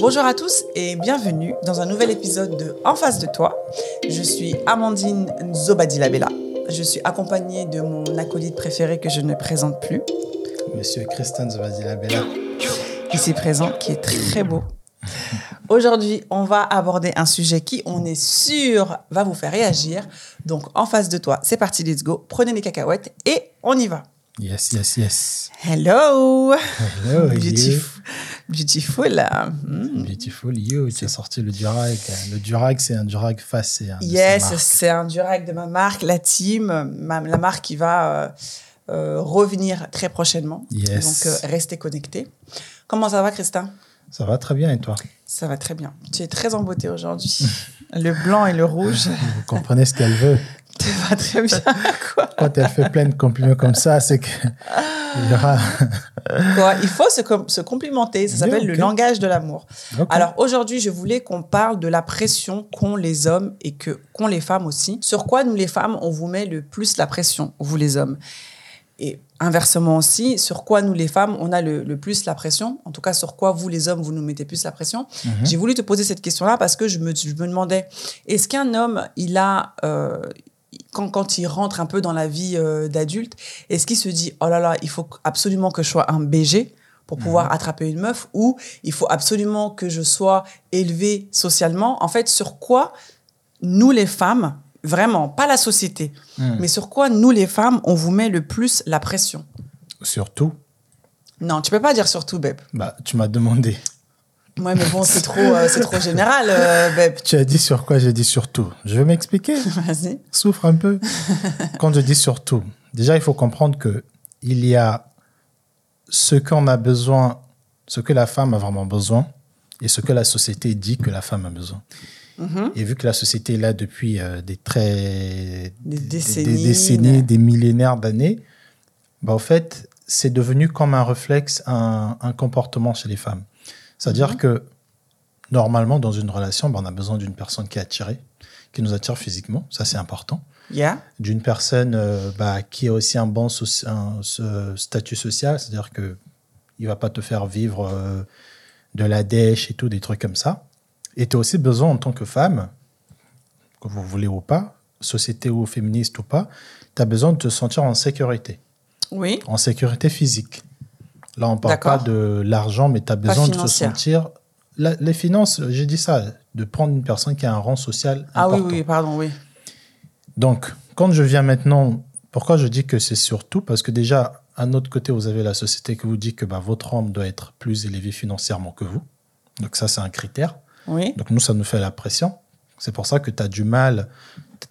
Bonjour à tous et bienvenue dans un nouvel épisode de En face de toi. Je suis Amandine Nzobadilabella. Je suis accompagnée de mon acolyte préféré que je ne présente plus, Monsieur Christian Zobadilabella. ici présent, qui est très beau. Aujourd'hui, on va aborder un sujet qui, on est sûr, va vous faire réagir. Donc, en face de toi, c'est parti, let's go. Prenez les cacahuètes et on y va. Yes, yes, yes. Hello! Hello, Beautiful. Beautiful. Hmm. Beautiful you. Tu as sorti le Durag. Le Durag, c'est un Durag facé. hein, Yes, c'est un Durag de ma marque, la team, ma- la marque qui va euh, euh, revenir très prochainement. Yes. Donc, euh, restez connectés. Comment ça va, Christin? Ça va très bien et toi? Ça va très bien. Tu es très en beauté aujourd'hui. le blanc et le rouge, Vous comprenez ce qu'elle veut. tu vas très bien. Quoi. Quand elle fait plein de compliments comme ça, c'est que il y aura. Quoi. Il faut se, com- se complimenter. Ça s'appelle le langage de l'amour. Alors aujourd'hui, je voulais qu'on parle de la pression qu'ont les hommes et que qu'ont les femmes aussi. Sur quoi nous les femmes, on vous met le plus la pression, vous les hommes? Et inversement aussi, sur quoi nous les femmes, on a le, le plus la pression? En tout cas, sur quoi vous les hommes, vous nous mettez plus la pression? Mhm. J'ai voulu te poser cette question-là parce que je me, je me demandais, est-ce qu'un homme, il a... euh, quand, quand il rentre un peu dans la vie euh, d'adulte, est-ce qu'il se dit oh là là, il faut absolument que je sois un BG pour pouvoir attraper une meuf ou il faut absolument que je sois élevé socialement? En fait, sur quoi nous les femmes, vraiment, pas la société, Hmm. mais sur quoi nous les femmes, on vous met le plus la pression? Surtout, Non, tu peux pas dire surtout, Beb. bah, tu m'as demandé. Ouais, mais bon, c'est trop, euh, c'est trop général, euh, Beb. Tu as dit sur quoi? J'ai dit surtout. Je vais m'expliquer. Vas-y. Souffre un peu. Quand je dis surtout, déjà, il faut comprendre que il y a ce qu'on a besoin, ce que la femme a vraiment besoin et ce que la société dit que la femme a besoin. Mhm. Et vu que la société est là depuis euh, des très Des des, décennies. décennies, des millénaires d'années, bah, en fait, c'est devenu comme un réflexe, un, un comportement chez les femmes. C'est-à-dire Mhm. que normalement, dans une relation, bah, on a besoin d'une personne qui est attirée, qui nous attire physiquement, ça c'est important. Yeah. D'une personne euh, bah, qui a aussi un bon soci- un- ce statut social, c'est-à-dire que il va pas te faire vivre euh, de la dèche et tout, des trucs comme ça. Et tu as aussi besoin en tant que femme, que vous voulez ou pas, société ou féministe ou pas, tu as besoin de te sentir en sécurité, Oui. en sécurité physique. Là, on parle pas de l'argent, mais tu as besoin de financière. sentir... La- les finances, j'ai dit ça, de prendre une personne qui a un rang social Ah oui, important. oui, pardon, oui. Donc, quand je viens maintenant, pourquoi je dis que c'est surtout? Parce que déjà, à notre côté, vous avez la société qui vous dit que bah, votre homme doit être plus élevé financièrement que vous. Donc ça, c'est un critère. Oui. Donc nous, ça nous fait la pression. C'est pour ça que tu as du mal,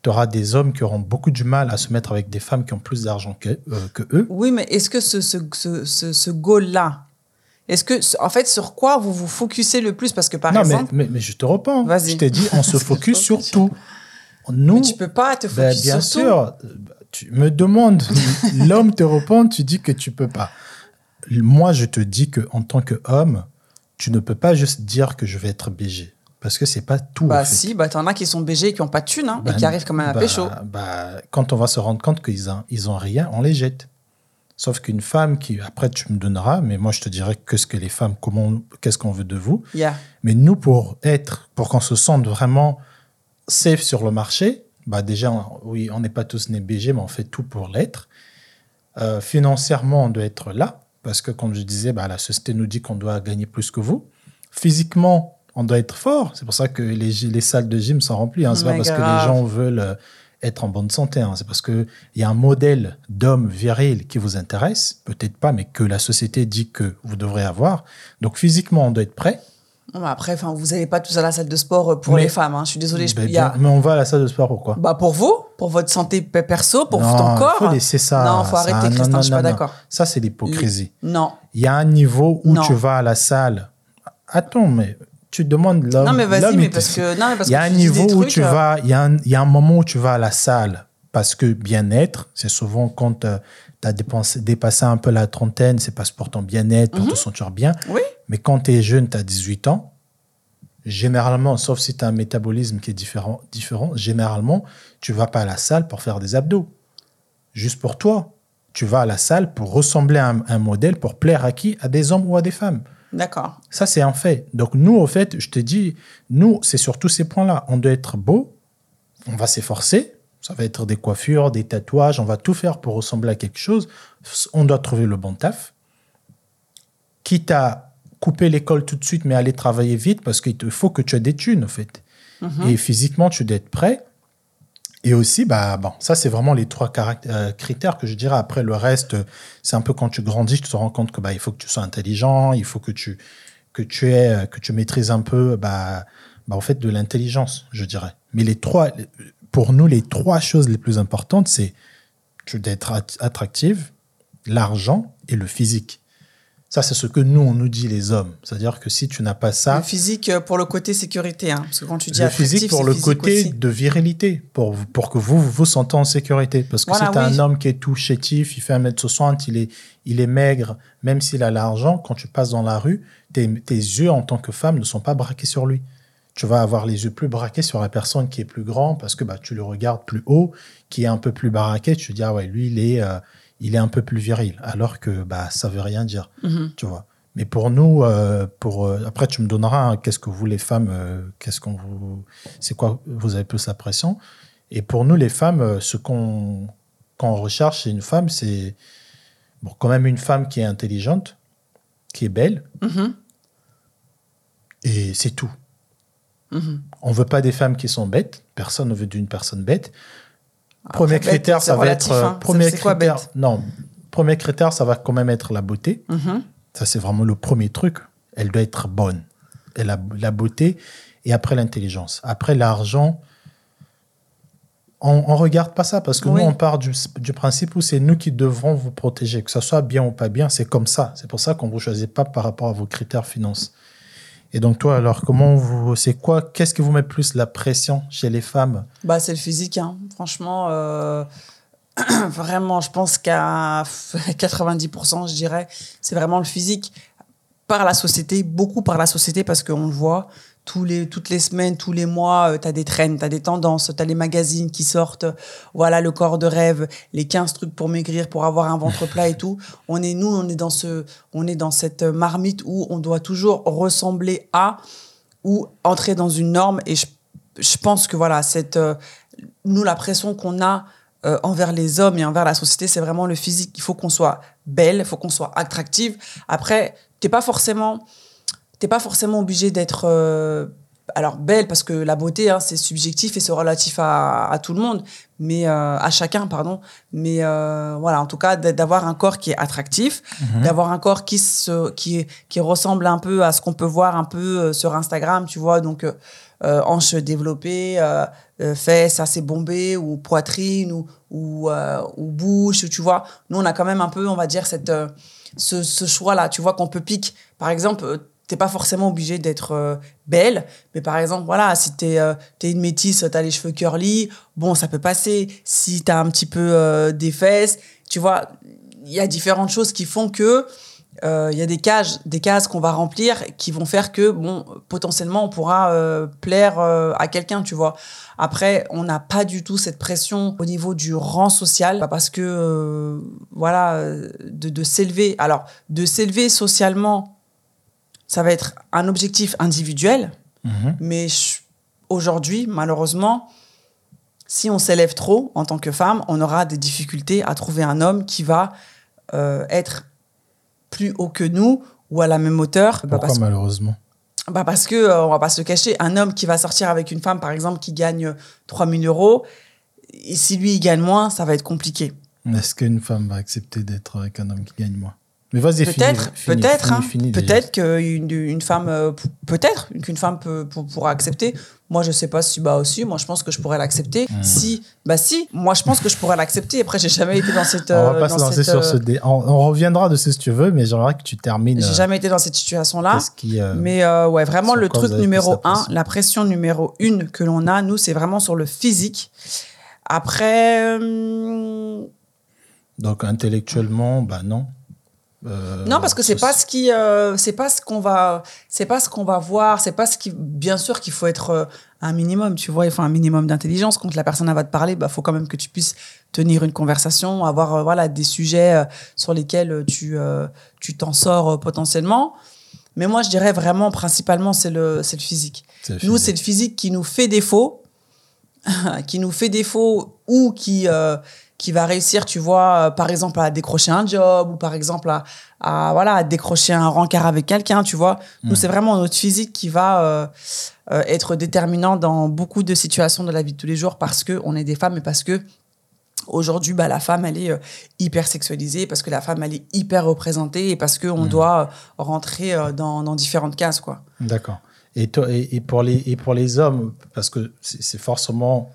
tu auras des hommes qui auront beaucoup du mal à se mettre avec des femmes qui ont plus d'argent que, euh, que eux. Oui, mais est-ce que ce, ce, ce, ce, goal-là, est-ce que, en fait, sur quoi vous vous focussez le plus? Parce que, par non, mais, exemple, mais, mais je te reprends. Vas-y. Je t'ai dit, on se focus sur tout. Nous, mais tu peux pas te Ben, focus bien sur sûr. Tu me demandes, l'homme te répond, tu dis que tu peux pas. Moi, je te dis que en tant qu'homme, tu ne peux pas juste dire que je vais être BG. Parce que c'est pas tout. Bah en fait. si, bah t'en as qui sont BG et qui ont pas de thunes, hein, et qui arrivent quand même à bah, pécho. bah, quand on va se rendre compte qu'ils ont, ils ont rien, on les jette. Sauf qu'une femme qui, après tu me donneras, mais moi je te dirais que ce que les femmes, comment, qu'est-ce qu'on veut de vous. Yeah. Mais nous, pour être, pour qu'on se sente vraiment safe sur le marché, bah déjà, on- oui, on n'est pas tous nés BG, mais on fait tout pour l'être. Euh, financièrement, on doit être là, parce que comme je disais, bah, la société nous dit qu'on doit gagner plus que vous. Physiquement, on doit être fort. C'est pour ça que les, salles de gym sont remplies. Hein. C'est pas Mais parce que les gens veulent euh, être en bonne santé. hein. C'est parce qu'il y a un modèle d'homme viril qui vous intéresse, peut-être pas, mais que la société dit que vous devrez avoir. Donc physiquement, on doit être prêt. Bah, après, enfin, vous n'allez pas tous à la salle de sport euh, pour Mais- les femmes. Hein. Je suis désolée. Je, Ben, il y a- bien, mais on va à la salle de sport pourquoi bah, pour vous, pour votre santé pe- perso, pour Non, ton corps. faut laisser ça. Non, faut ça. arrêter, Non, Christin. non, je suis pas non, non. d'accord. Ça, c'est l'hypocrisie. Non. Il y a un niveau où Non. tu vas à la salle. Attends, mais tu demandes l'homme. Non, mais vas-y, mais parce que. Non, mais parce Il y a un niveau où trucs, tu euh, vas. Il y, a un, il y a un moment où tu vas à la salle parce que bien-être, c'est souvent quand tu as dépensé, dépassé un peu la trentaine, c'est pas pour ton bien-être, pour te sentir bien. Oui. Mais quand tu es jeune, tu as 18 ans, généralement, sauf si tu as un métabolisme qui est différent, différent, généralement, tu vas pas à la salle pour faire des abdos. Juste pour toi. Tu vas à la salle pour ressembler à un, un modèle, pour plaire à qui? À des hommes ou à des femmes. D'accord. Ça, c'est un fait. Donc, nous, au fait, je te dis, nous, c'est sur tous ces points-là. On doit être beau, on va s'efforcer. Ça va être des coiffures, des tatouages, on va tout faire pour ressembler à quelque chose. On doit trouver le bon taf. Quitte à couper l'école tout de suite, mais aller travailler vite, parce qu'il faut que tu aies des thunes, en fait. Mhm. Et physiquement, tu dois être prêt. Et aussi, bah, bon, ça, c'est vraiment les trois euh, critères que je dirais. Après, le reste, c'est un peu quand tu grandis, tu te rends compte que bah, il faut que tu sois intelligent, il faut que tu, que tu, aies, euh, que tu maîtrises un peu, bah, bah, en fait, de l'intelligence, je dirais. Mais les trois, pour nous, les trois choses les plus importantes, c'est tu dois être at- attractive, l'argent et le physique. Ça, c'est ce que nous, on nous dit, les hommes. C'est-à-dire que si tu n'as pas ça, Le physique euh, pour le côté sécurité, hein, parce que quand tu dis le physique pour le physique côté aussi. de virilité, pour, pour que vous vous, vous sentez en sécurité. Parce que Voilà, si tu oui. un homme qui est tout chétif, il fait 1m60, il est, il est maigre, même s'il a l'argent, quand tu passes dans la rue, tes, tes yeux en tant que femme ne sont pas braqués sur lui. Tu vas avoir les yeux plus braqués sur la personne qui est plus grand parce que bah, tu le regardes plus haut, qui est un peu plus baraqué. Tu te dis, ah ouais, lui, il est, euh, il est un peu plus viril. Alors que bah, ça veut rien dire Mhm. tu vois. Mais pour nous, euh, pour euh, après tu me donneras hein, qu'est-ce que vous les femmes, euh, qu'est-ce qu'on vous, c'est quoi vous avez plus la pression. Et pour nous les femmes, ce qu'on qu'on recherche chez une femme, c'est bon quand même une femme qui est intelligente, qui est belle, Mhm. et c'est tout. Mhm. On veut pas des femmes qui sont bêtes. Personne ne veut d'une personne bête. Premier critère, ça va relatif, être euh, hein. premier C'est- c'est quoi critère. bête Non, premier critère, ça va quand même être la beauté. Mhm. Ça, c'est vraiment le premier truc. Elle doit être bonne. Elle a la beauté et après l'intelligence. Après l'argent, on ne regarde pas ça parce que Oui. nous, on part du, du principe où c'est nous qui devrons vous protéger. Que ce soit bien ou pas bien, c'est comme ça. C'est pour ça qu'on ne vous choisit pas par rapport à vos critères finances. Et donc, toi, alors, comment vous. C'est quoi Qu'est-ce qui vous met plus la pression chez les femmes? Bah, c'est le physique, hein. franchement. euh, vraiment, je pense qu'à 90%, je dirais, c'est vraiment le physique. Par la société, beaucoup par la société, parce qu'on le voit. Tous les, toutes les semaines, tous les mois, tu as des trends, tu as des tendances, tu as les magazines qui sortent. Voilà, le corps de rêve, les 15 trucs pour maigrir, pour avoir un ventre plat et tout. On est, nous, on est dans, ce, on est dans cette marmite où on doit toujours ressembler à ou entrer dans une norme. Et je, je pense que voilà, cette, euh, nous, la pression qu'on a euh, envers les hommes et envers la société, c'est vraiment le physique. Il faut qu'on soit belle, il faut qu'on soit attractive. Après, t'es pas forcément, t'es pas forcément obligé d'être euh, alors belle parce que la beauté, hein, c'est subjectif et c'est relatif à, à tout le monde, mais euh, à chacun, pardon. Mais euh, voilà, en tout cas, d'avoir un corps qui est attractif, d'avoir un corps qui se, qui, qui ressemble un peu à ce qu'on peut voir un peu sur Instagram, tu vois, donc. hanches développées, fesses assez bombées, ou poitrine, ou, ou, ou bouche, tu vois. Nous, on a quand même un peu, on va dire, cette, ce, ce choix-là. Tu vois qu'on peut pique. Par exemple, t'es pas forcément obligé d'être euh, belle, mais par exemple, voilà, si t'es euh, es une métisse, t'as les cheveux curly, bon, ça peut passer. Si t'as un petit peu euh, des fesses, tu vois, il y a différentes choses qui font que euh, il y a des cases, des cases qu'on va remplir qui vont faire que, bon, potentiellement, on pourra euh, plaire euh, à quelqu'un, tu vois. Après, on n'a pas du tout cette pression au niveau du rang social, parce que, voilà, de, de s'élever. Alors, de s'élever socialement, ça va être un objectif individuel, Mhm. mais aujourd'hui, malheureusement, si on s'élève trop en tant que femme, on aura des difficultés à trouver un homme qui va euh, être plus haut que nous ou à la même hauteur. Bah, Pourquoi parce, malheureusement? Bah, parce que, euh, on va pas se cacher, un homme qui va sortir avec une femme, par exemple, qui gagne 3000 euros, et si lui, il gagne moins, ça va être compliqué. Est-ce qu'une femme va accepter d'être avec un homme qui gagne moins? Mais vas-y, Peut-être, peut-être, peut-être qu'une une femme, peut-être qu'une femme peut, pour- pourra accepter. Moi, je sais pas si bah aussi. Moi, je pense que je pourrais l'accepter. Hmm. Si, bah si. Moi, je pense que je pourrais l'accepter. Après, j'ai jamais été dans cette. On va euh, pas se lancer sur ce euh, dé... on, on reviendra dessus si tu veux, mais j'aimerais que tu termines. J'ai euh, jamais été dans cette situation-là. euh, Mais euh, ouais, vraiment, le truc numéro un, la pression numéro une que l'on a, nous, c'est vraiment sur le physique. Après, euh, Donc intellectuellement, bah non. Euh, non, parce que c'est ça- pas ce qui, euh, c'est pas ce qu'on va, c'est pas ce qu'on va voir, c'est pas ce qui, bien sûr qu'il faut être euh, un minimum, tu vois, il faut un minimum d'intelligence. Quand la personne va te parler, bah faut quand même que tu puisses tenir une conversation, avoir voilà des sujets sur lesquels tu, tu t'en sors potentiellement. Mais moi, je dirais vraiment, principalement, c'est le, c'est le physique. Nous, c'est le physique qui nous fait défaut, qui nous fait défaut ou qui, qui va réussir, tu vois, euh, par exemple, à décrocher un job ou par exemple à, à voilà, à décrocher un rencard avec quelqu'un, tu vois. Nous, Mm. c'est vraiment notre physique qui va euh, euh, être déterminant dans beaucoup de situations de la vie de tous les jours parce que on est des femmes et parce que aujourd'hui, bah, la femme, elle est euh, hyper sexualisée, parce que la femme, elle est hyper représentée et parce qu'on Mm. doit rentrer dans, dans différentes cases, quoi. D'accord. Et, et, et pour les, et pour les hommes, parce que c'est forcément,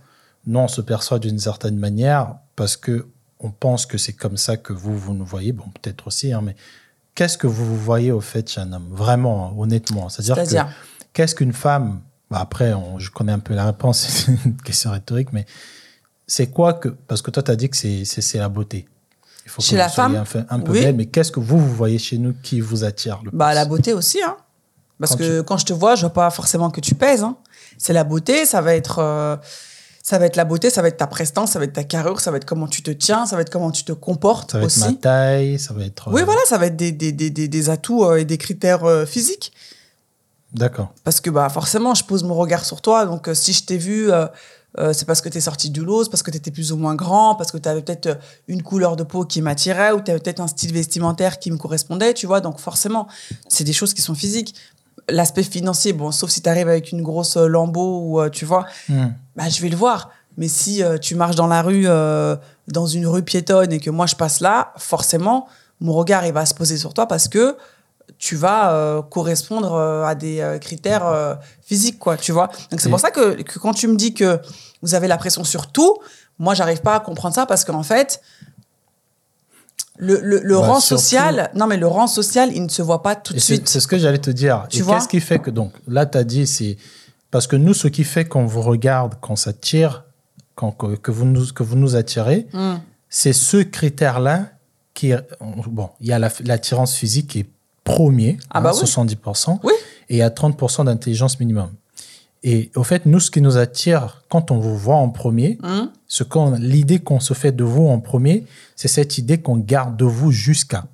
nous, on se perçoit d'une certaine manière, parce que on pense que c'est comme ça que vous, vous nous voyez, bon, peut-être aussi, hein, mais qu'est-ce que vous vous voyez au fait chez un homme? Vraiment, honnêtement. C'est-à-dire que C'est-à-dire? qu'est-ce qu'une femme bah Après, on- je connais un peu la réponse, c'est une question rhétorique, mais c'est quoi que. Parce que toi, tu as dit que c'est la beauté. Il faut Chez que la vous femme, un, peu- un peu oui. belle, mais qu'est-ce que vous, vous voyez chez nous qui vous attire le Bah, plus? la beauté aussi, hein. Parce Quand que quand je te vois, je vois pas forcément que tu pèses. Hein. C'est la beauté, ça va être, euh, ça va être la beauté, ça va être ta prestance, ça va être ta carrure, ça va être comment tu te tiens, ça va être comment tu te comportes Ça va être ma taille, ça va être. Oui, euh, voilà, ça va être des, des, des, des, atouts euh, et des critères euh, physiques. D'accord. Parce que bah, forcément, je pose mon regard sur toi. Donc, euh, si je t'ai vu, euh, euh, c'est parce que tu es sorti du lot, c'est parce que tu étais plus ou moins grand, parce que tu avais peut-être une couleur de peau qui m'attirait ou tu avais peut-être un style vestimentaire qui me correspondait, tu vois. Donc, forcément, c'est des choses qui sont physiques. L'aspect financier, bon, sauf si tu arrives avec une grosse euh, lambeau ou, euh, tu vois, Hmm. bah, je vais le voir. Mais si euh, tu marches dans la rue, euh, dans une rue piétonne et que moi je passe là, forcément, mon regard il va se poser sur toi parce que tu vas euh, correspondre à des critères physiques, quoi, tu vois. Donc c'est pour ça que, que quand tu me dis que vous avez la pression sur tout, moi j'arrive pas à comprendre ça parce qu'en fait, le, le, le Bah, rang surtout- social, non mais le rang social, il ne se voit pas tout de suite. c'est ce que j'allais te dire. Tu et vois qu'est-ce qui fait que, donc, là, tu as dit, c'est. Parce que nous, ce qui fait qu'on vous regarde, qu'on s'attire, qu'on- que, que vous nous, que vous nous attirez, Hmm. c'est ce critère-là qui. est- Bon, il y a la- l'attirance physique qui est premier, Ah bah hein, oui. 70%, Oui. et il y a 30% d'intelligence minimum. Et au fait, nous, ce qui nous attire quand on vous voit en premier, Hmm. ce qu'on, l'idée qu'on se fait de vous en premier, c'est cette idée qu'on garde de vous jusqu'à.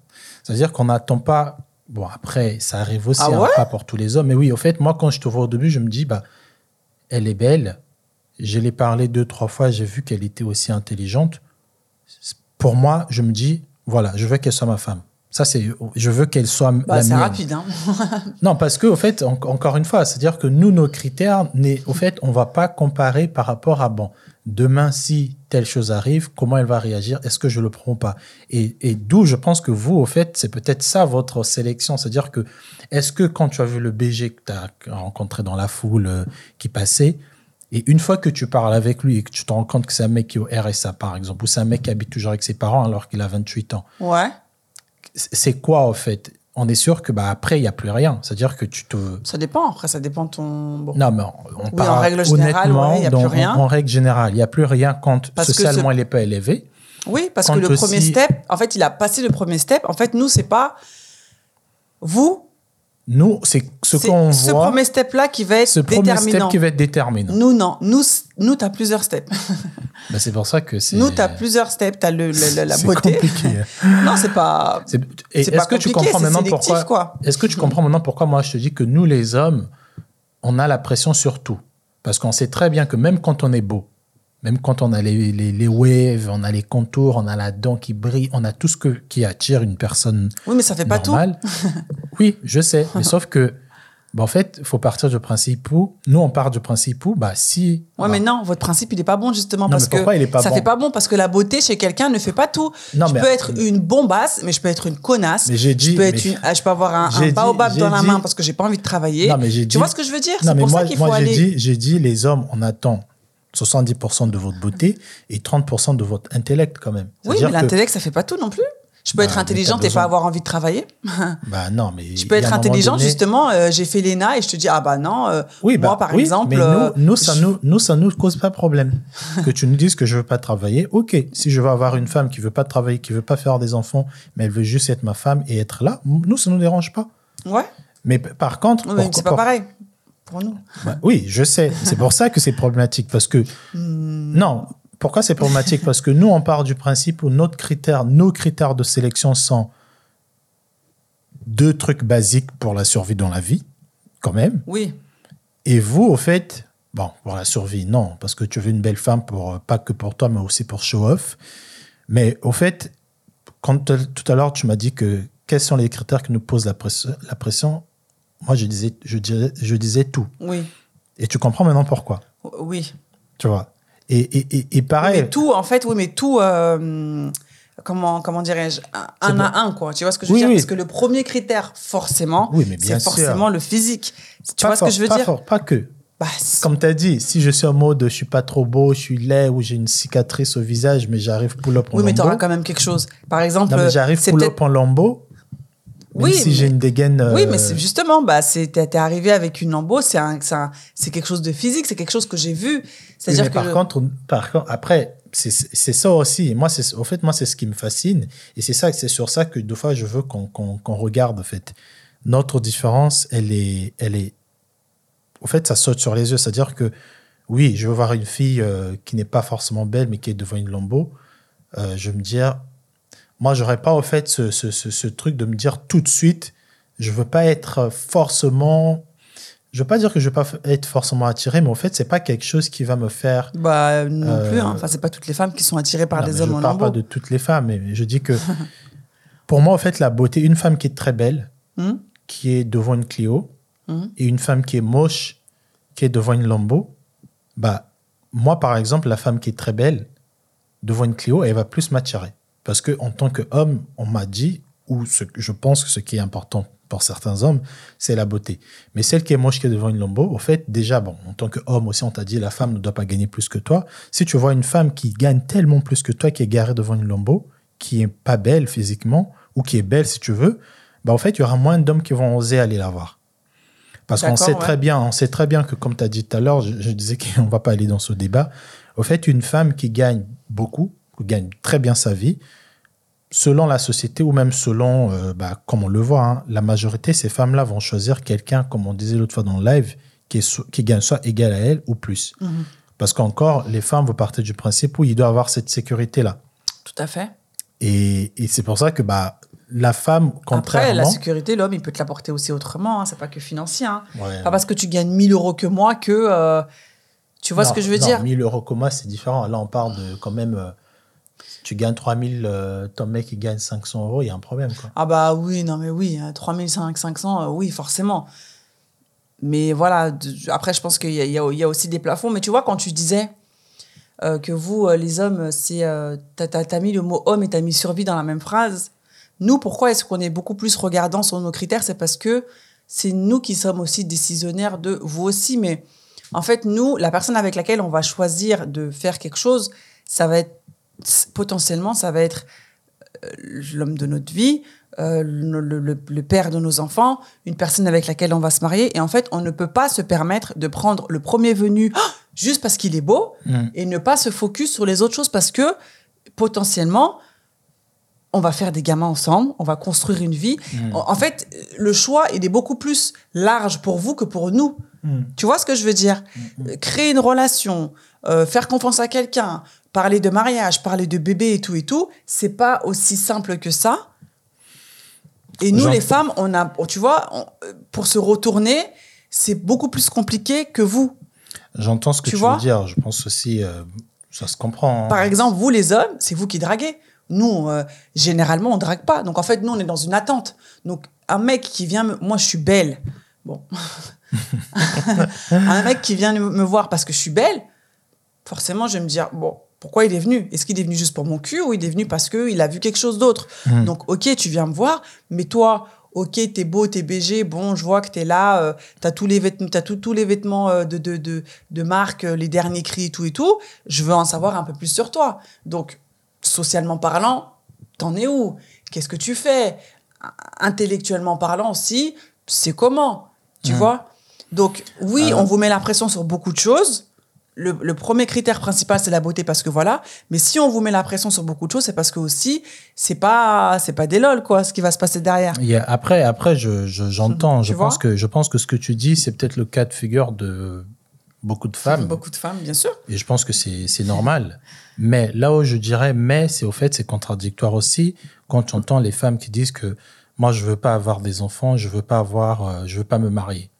C'est-à-dire qu'on n'attend pas. Bon, après, ça arrive aussi, Ah hein, ouais? pas pour tous les hommes. Mais oui, au fait, moi, quand je te vois au début, je me dis, bah, elle est belle. Je l'ai parlé deux, trois fois, j'ai vu qu'elle était aussi intelligente. Pour moi, je me dis, voilà, je veux qu'elle soit ma femme. Ça, c'est, je veux qu'elle soit Bah, la c'est rapide, hein. Non, parce que, au fait, en- encore une fois, c'est-à-dire que nous, nos critères, n'est- au fait, on va pas comparer par rapport à, bon, demain, si telle chose arrive, comment elle va réagir Est-ce que je le prends ou pas? Et, et d'où je pense que vous, au fait, c'est peut-être ça votre sélection. C'est-à-dire que, est-ce que quand tu as vu le BG que tu as rencontré dans la foule euh, qui passait, et une fois que tu parles avec lui et que tu te rends compte que c'est un mec qui est au RSA, par exemple, ou c'est un mec qui habite toujours avec ses parents alors qu'il a 28 ans, Ouais. C'est quoi, au fait? On est sûr que, bah, après, il n'y a plus rien. C'est-à-dire que tu te. Ça dépend. Après, ça dépend de ton. Bon. Non, mais on, on Oui, parle en règle générale, honnêtement, ouais, y a plus rien. En, en règle générale, il n'y a plus rien quand Parce socialement ce- il n'est pas élevé. Oui, parce Quand que le premier step, en fait, il a passé le premier step. En fait, nous, c'est pas vous. Nous, c'est ce C'est qu'on ce voit, premier step-là qui va être ce premier déterminant. step qui va être déterminant. Nous, non. Nous, nous tu as plusieurs steps. Ben, c'est pour ça que c'est. Nous, tu as plusieurs steps. Tu as le, la c'est beauté. compliqué. Non, c'est pas. C'est- C'est Est-ce que tu comprends c'est maintenant pourquoi quoi. Est-ce que tu comprends maintenant pourquoi moi je te dis que nous les hommes, on a la pression sur tout? Parce qu'on sait très bien que même quand on est beau, même quand on a les, les, les waves, on a les contours, on a la dent qui brille, on a tout ce que, qui attire une personne Oui, mais ça fait pas tout. oui, je sais. Mais sauf que, bah, en fait, il faut partir du principe où, nous, on part du principe où, bah, si. Ouais, bah, mais non, votre principe, il est pas bon, justement. Non, parce mais pourquoi que il est pas ça bon fait pas bon, parce que la beauté chez quelqu'un ne fait pas tout. Non, je mais- peux être une bombasse, mais je peux être une connasse. Mais j'ai dit- Je peux, être mais- une, ah, je peux avoir un, un baobab dans la dit- main parce que j'ai pas envie de travailler. Non, mais j'ai tu dit- vois ce que je veux dire? Non, C'est mais pour moi, ça qu'il moi faut j'ai aller. dit, j'ai dit, les hommes, on attend 70% de votre beauté et 30% de votre intellect quand même. Oui, mais l'intellente, ça fait pas tout non plus. Je peux Bah, être intelligente et pas avoir envie de travailler. Bah non, mais. Je peux être intelligente, donné- justement. euh, j'ai fait l'ENA et je te dis, ah bah non, euh, Oui, bah, moi par oui, exemple. Mais euh, nous, nous, ça je- nous, nous, ça nous cause pas problème. que tu nous dises que je veux pas travailler. Ok, si je veux avoir une femme qui veut pas travailler, qui veut pas faire des enfants, mais elle veut juste être ma femme et être là, nous, ça nous dérange pas. Ouais, Mais par contre. Pour- c'est pas pareil pour nous. Bah oui, je sais. C'est pour ça que c'est problématique. Parce que. Hmm. Non. Pourquoi c'est problématique? Parce que nous, on part du principe où notre critère, nos critères de sélection sont deux trucs basiques pour la survie dans la vie, quand même. Oui. Et vous, au fait, bon, pour la survie, non, parce que tu veux une belle femme pour pas que pour toi, mais aussi pour show off. Mais au fait, quand tout à l'heure tu m'as dit que quels sont les critères qui nous posent la pression, la pression moi je disais, je, dirais, je disais tout. Oui. Et tu comprends maintenant pourquoi. Oui. Tu vois. Et, et, et, pareil. mais tout, en fait, oui, mais tout. euh, comment, comment dirais-je un, à un, quoi. Tu vois ce que je veux Oui, dire? oui. Parce que le premier critère, forcément, c'est forcément le physique. Tu pas vois ce que je veux pas dire? fort, pas que. Bah, Comme tu as dit, si je suis en mode je suis pas trop beau, je suis laid ou j'ai une cicatrice au visage, mais j'arrive pull-up en Oui, mais tu auras quand même quelque chose. Par exemple, j'arrive pull-up en lambeau. Même Oui, si j'ai une dégaine. Oui, euh, mais c'est justement, bah, c'est, t'es, t'es arrivé avec une lambeau, c'est un, c'est un- c'est quelque chose de physique, c'est quelque chose que j'ai vu. Oui, C'est-à-dire mais que. par contre, par contre, après, c'est c'est ça aussi. Moi, c'est au fait, moi, c'est ce qui me fascine, et c'est ça, c'est sur ça que deux fois je veux qu'on qu'on qu'on regarde. En fait, notre différence, elle est, elle est. Au fait, ça saute sur les yeux. C'est-à-dire que, oui, je veux voir une fille euh, qui n'est pas forcément belle, mais qui est devant une lambeau. Euh, je vais me dire, moi, j'aurais pas au fait ce, ce, ce, ce truc de me dire tout de suite, je veux pas être forcément. Je veux pas dire que je veux pas être forcément attiré, mais au fait, c'est pas quelque chose qui va me faire Bah, non Euh, plus. hein. Enfin, c'est pas toutes les femmes qui sont attirées par non, des hommes je en parle pas de toutes les femmes, mais je dis que pour moi, en fait, la beauté, une femme qui est très belle, Hum, qui est devant une Clio, hum. et une femme qui est moche, qui est devant une Lambo, bah, moi, par exemple, la femme qui est très belle, devant une Clio, elle va plus m'attirer. Parce que en tant qu'homme, on m'a dit, ou ce, je pense que ce qui est important pour certains hommes, c'est la beauté. Mais celle qui est moche, qui est devant une Lambo, au fait, déjà, bon, en tant qu'homme aussi, on t'a dit, la femme ne doit pas gagner plus que toi. Si tu vois une femme qui gagne tellement plus que toi, qui est garée devant une Lambo, qui est pas belle physiquement, ou qui est belle si tu veux, bah, en fait, il y aura moins d'hommes qui vont oser aller la voir. Parce qu'on sait ouais. très bien, on sait très bien que, comme tu as dit tout à l'heure, je, je disais qu'on va pas aller dans ce débat. Au fait, une femme qui gagne beaucoup, qui gagne très bien sa vie, selon la société ou même selon, euh, bah, comme on le voit, hein, la majorité, ces femmes-là vont choisir quelqu'un, comme on disait l'autre fois dans le live, qui, est qui gagne soit égal à elle ou plus. Mhm. Parce qu'encore, les femmes vont partir du principe où il doit avoir cette sécurité-là. Tout à fait. Et, et c'est pour ça que bah, la femme, Après, contrairement... la sécurité, l'homme, il peut te l'apporter aussi autrement. Hein. C'est pas que financier. Hein. Ouais. Pas parce que tu gagnes 1000 euros que moi que. euh, tu vois ce que je veux non, dire? 1000 euros comme moi, c'est différent. Là, on parle de quand même. Tu gagnes 3000, euh, ton mec, il gagne 500 euros, il y a un problème. Quoi. Ah bah oui, non mais oui, hein, 3500, euh, oui, forcément. Mais voilà, après, je pense qu'il y, a- aussi des plafonds. Mais tu vois, quand tu disais euh, que vous, euh, les hommes, c'est euh, t'as mis le mot homme et t'as mis survie dans la même phrase. Nous, pourquoi est-ce qu'on est beaucoup plus regardant sur nos critères? C'est parce que c'est nous qui sommes aussi décisionnaires de vous aussi. Mais en fait, nous, la personne avec laquelle on va choisir de faire quelque chose, ça va être potentiellement, ça va être euh, l'homme de notre vie, euh, le, le- le- le père de nos enfants, une personne avec laquelle on va se marier. Et en fait, on ne peut pas se permettre de prendre le premier venu ah, juste parce qu'il est beau Mm. et ne pas se focus sur les autres choses parce que potentiellement, on va faire des gamins ensemble, on va construire une vie. Mm. En en fait, le choix, il est beaucoup plus large pour vous que pour nous. Mm. Tu vois ce que je veux dire? Créer une relation, euh, faire confiance à quelqu'un, parler de mariage, parler de bébé et tout et tout, c'est pas aussi simple que ça. Et nous, les femmes, on a, tu vois, on- euh, pour se retourner, c'est beaucoup plus compliqué que vous. J'entends ce que Tu veux dire. Je pense aussi, euh, ça se comprend. hein. Par exemple, vous, les hommes, c'est vous qui draguez. Nous, euh, généralement, on drague pas. Donc, en fait, nous, on est dans une attente. Donc, un mec qui vient, me... moi, je suis belle. Bon. un mec qui vient me voir parce que je suis belle, forcément, je vais me dire, bon, pourquoi il est venu? Est-ce qu'il est venu juste pour mon cul ou il est venu parce qu'il a vu quelque chose d'autre? Mm. Donc, ok, tu viens me voir, mais toi, ok, t'es beau, t'es BG, bon, je vois que t'es là, euh, t'as tous les vêtements, t'as tous tous les vêtements euh, de, de, de, de marque, euh, les derniers cris et tout et tout. Je veux en savoir un peu plus sur toi. Donc, socialement parlant, t'en es où? Qu'est-ce que tu fais? Intellectuellement parlant aussi, c'est comment? Tu Mm. vois? Donc, oui, Alors- on vous met la pression sur beaucoup de choses. Le, le premier critère principal, c'est la beauté parce que voilà. Mais si on vous met la pression sur beaucoup de choses, c'est parce que aussi, c'est pas, c'est pas des lol, quoi, ce qui va se passer derrière. Après, après, je, je- j'entends. Je pense que je pense que ce que tu dis, c'est peut-être le cas de figure de beaucoup de femmes. Beaucoup de femmes, bien sûr. Et je pense que c'est c'est normal. Mais là où je dirais mais, c'est au fait, c'est contradictoire aussi quand tu entends les femmes qui disent que moi, je veux pas avoir des enfants, je veux pas avoir, euh, je veux pas me marier.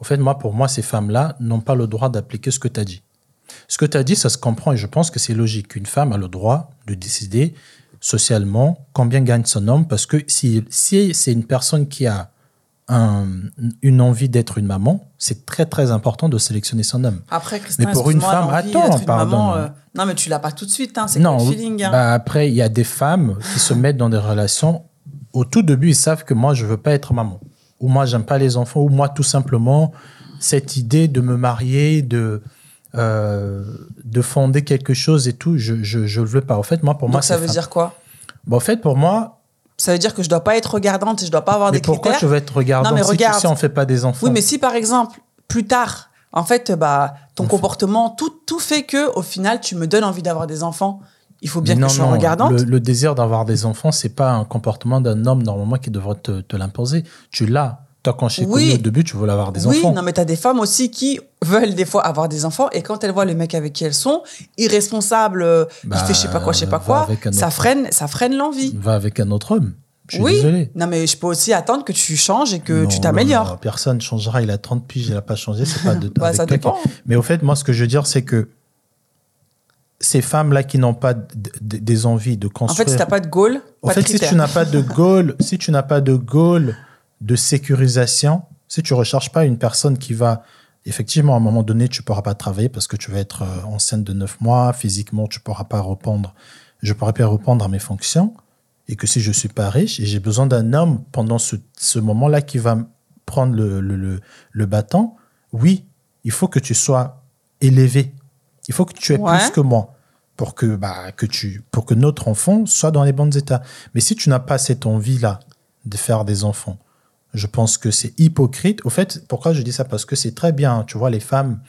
Au fait, moi, pour moi, ces femmes-là n'ont pas le droit d'appliquer ce que tu as dit. Ce que tu as dit, ça se comprend et je pense que c'est logique. Une femme a le droit de décider socialement combien gagne son homme parce que si, si c'est une personne qui a un- une envie d'être une maman, c'est très très important de sélectionner son homme. Après, Christin, Mais pour une femme, attends, pardon. maman, euh, non, mais tu l'as pas tout de suite, hein, c'est Non, le feeling. hein. Bah, après, il y a des femmes qui se mettent dans des relations. Au tout début, ils savent que moi, je veux pas être maman. Ou moi, j'aime pas les enfants. Ou moi, tout simplement, cette idée de me marier, de, euh, de fonder quelque chose et tout, je, je, je le veux pas. En fait, moi, pour moi, ça veut fin. dire quoi? Bon, en fait, pour moi, Ça veut dire que je dois pas être regardante et je dois pas avoir mais des pourquoi critères. tu veux être regardant Non, mais si, tu- regarde. si on fait pas des enfants? Oui, mais si par exemple, plus tard, en fait, bah, ton comportement, tout, tout fait que, au final, tu me donnes envie d'avoir des enfants. Il faut bien que je sois non, regardante. Le, le désir d'avoir des enfants, c'est pas un comportement d'un homme normalement qui devrait te, te l'imposer. Tu l'as. Toi, quand je Oui. au début, tu voulais avoir des oui, enfants. non, mais t'as des femmes aussi qui veulent des fois avoir des enfants et quand elles voient le mec avec qui elles sont, irresponsable, euh, Bah, il fait je sais pas quoi, je sais pas quoi, ça freine, ça freine l'envie. Va avec un autre homme. Je suis Oui, désolé. non, mais je peux aussi attendre que tu changes et que Non, tu t'améliores. personne changera. Il a 30 piges, il n'a pas changé. C'est pas de. Bah, ça. Mais au fait, moi, ce que je veux dire, c'est que ces femmes-là qui n'ont pas des envies de En construire. fait, si t'as pas de goal, En fait, de si tu n'as pas de goal, si tu n'as pas de goal de sécurisation, si tu recherches pas une personne qui va, effectivement, à un moment donné, tu pourras pas travailler parce que tu vas être euh, enceinte de 9 mois, physiquement, tu pourras pas répondre, je pourrais pas répondre à mes fonctions, et que si je suis pas riche et j'ai besoin d'un homme pendant ce, ce moment-là qui va prendre le, le, le, le bâton, oui, il faut que tu sois élevé. Il faut que tu aies Ouais. plus que moi pour que, bah, que tu, pour que notre enfant soit dans les bons états. Mais si tu n'as pas cette envie-là de faire des enfants, je pense que c'est hypocrite. Au fait, pourquoi je dis ça? Parce que c'est très bien. Tu vois, les femmes,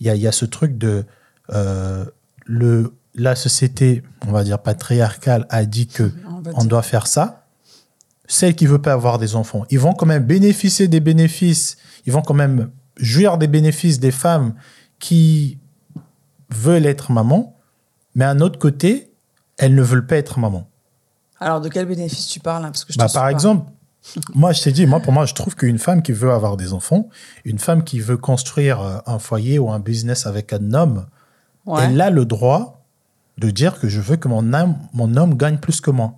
il y a, il y a ce truc de. euh, le, la société, on va dire patriarcale, a dit que On va on doit faire ça. Celles qui ne veulent pas avoir des enfants, ils vont quand même bénéficier des bénéfices, ils vont quand même jouir des bénéfices des femmes qui veulent être maman, mais à un autre côté, elles ne veulent pas être maman. Alors, de quel bénéfice tu parles hein, Parce que je Bah, par pas. exemple, moi, je t'ai dit, moi, pour moi, je trouve qu'une femme qui veut avoir des enfants, une femme qui veut construire euh, un foyer ou un business avec un homme, Ouais. elle a le droit de dire que je veux que mon homme, mon homme gagne plus que moi.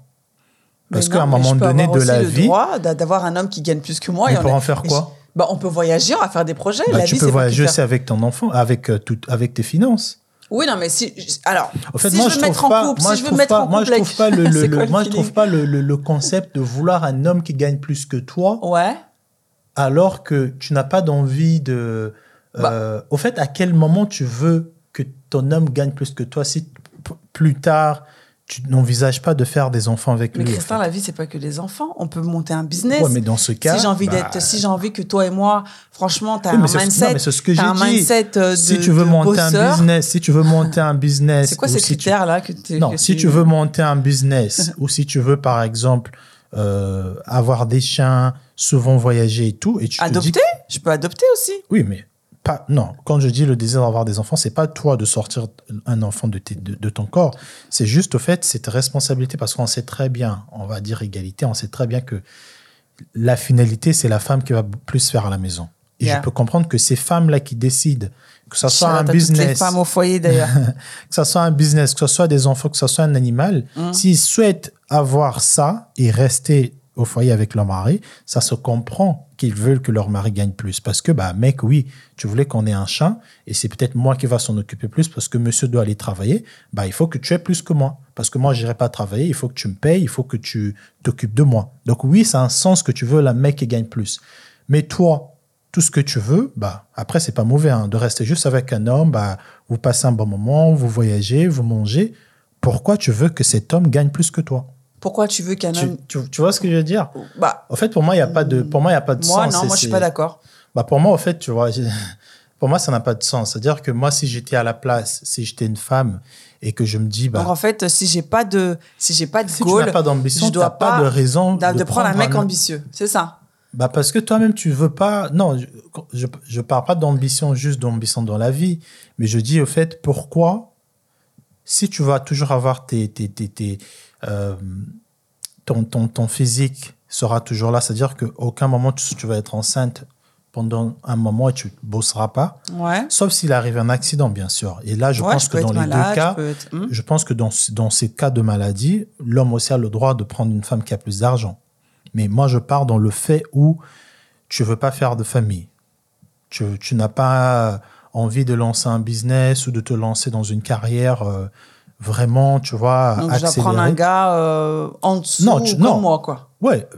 Parce qu'à un moment donné de la le vie, droit d'a- d'avoir un homme qui gagne plus que moi. Et on pour a- en faire et quoi je- bah, On peut voyager, on va faire des projets. bah, la tu vie, peux voyager aussi avec ton enfant, avec, euh, tout, avec tes finances. Oui, non, mais si. Alors, En fait, si moi, je je veux me trouve mettre pas, en couple, moi, si je je veux trouve mettre pas, en moi, couple je trouve avec- pas le, moi, je trouve pas le, le- concept de vouloir un homme qui gagne plus que toi, Ouais. alors que tu n'as pas d'envie de. Bah. euh, au fait, à quel moment tu veux que ton homme gagne plus que toi si plus tard tu n'envisages pas de faire des enfants avec Mais lui. en Christin, fait. la vie, c'est pas que les enfants. On peut monter un business. Ouais, mais dans ce cas, si j'ai envie bah, d'être, si j'ai envie que toi et moi, franchement, t'as Oui, mais un mindset, non, mais c'est ce que un dit. mindset euh, de, si tu veux monter bosseur. un business, si tu veux monter un business, C'est quoi ces si tu- critères là que tu Non, que si tu veux monter un business ou si tu veux, par exemple, euh, avoir des chiens, souvent voyager et tout, et tu dis adopter? Je peux adopter aussi. Oui, mais pas. Non, quand je dis le désir d'avoir des enfants, c'est pas toi de sortir un enfant de, tes- de, de ton corps. C'est juste, au fait, c'est ta responsabilité parce qu'on sait très bien, on va dire égalité, on sait très bien que la finalité, c'est la femme qui va plus faire à la maison. Et Yeah. je peux comprendre que ces femmes-là qui décident que ça soit un les business, femmes au foyer d'ailleurs. que ça soit un business, que ce soit des enfants, que ce soit un animal, Mm. s'ils souhaitent avoir ça et rester au foyer avec leur mari, ça se comprend qu'ils veulent que leur mari gagne plus. Parce que, bah, mec, oui, tu voulais qu'on ait un chat et c'est peut-être moi qui va s'en occuper plus parce que monsieur doit aller travailler. Bah, il faut que tu aies plus que moi. Parce que moi, je n'irai pas travailler, il faut que tu me payes, il faut que tu t'occupes de moi. Donc, oui, ça a un sens que tu veux la mec qui gagne plus. Mais toi, tout ce que tu veux, bah, après, c'est pas mauvais hein, de rester juste avec un homme, bah, vous passez un bon moment, vous voyagez, vous mangez. Pourquoi tu veux que cet homme gagne plus que toi? Pourquoi tu veux qu'un tu, homme tu- tu vois ce que je veux dire? Bah, En fait, pour moi, il n'y a pas de, pour moi, il y a pas de moi sens. non, moi je suis pas d'accord. Bah, pour moi, en fait, tu vois, pour moi, ça n'a pas de sens. C'est-à-dire que moi, si j'étais à la place, si j'étais une femme et que je me dis, bah, Donc en fait, si j'ai pas de, si j'ai pas de si tu goal, n'as pas d'ambition, tu dois pas, de raison de, de prendre un mec un- ambitieux, c'est ça. Bah parce que toi-même, tu veux pas. Non, je, je, je parle pas d'ambition, juste d'ambition dans la vie. Mais je dis au fait, pourquoi, si tu vas toujours avoir tes, tes, tes, tes, euh, ton, ton, ton physique sera toujours là. C'est-à-dire qu'aucun moment tu, tu vas être enceinte pendant un moment et tu ne bosseras pas. Ouais. Sauf s'il arrive un accident, bien sûr. Et là, je Ouais, pense je que dans les malade, deux cas, je être- Hmm? je pense que dans, dans ces cas de maladie, l'homme aussi a le droit de prendre une femme qui a plus d'argent. Mais moi, je pars dans le fait où tu veux pas faire de famille. Tu, tu n'as pas envie de lancer un business ou de te lancer dans une carrière euh, vraiment, tu vois, Donc, accélérée. prendre un gars euh, en dessous Non, tu- comme non. moi, quoi. Ouais,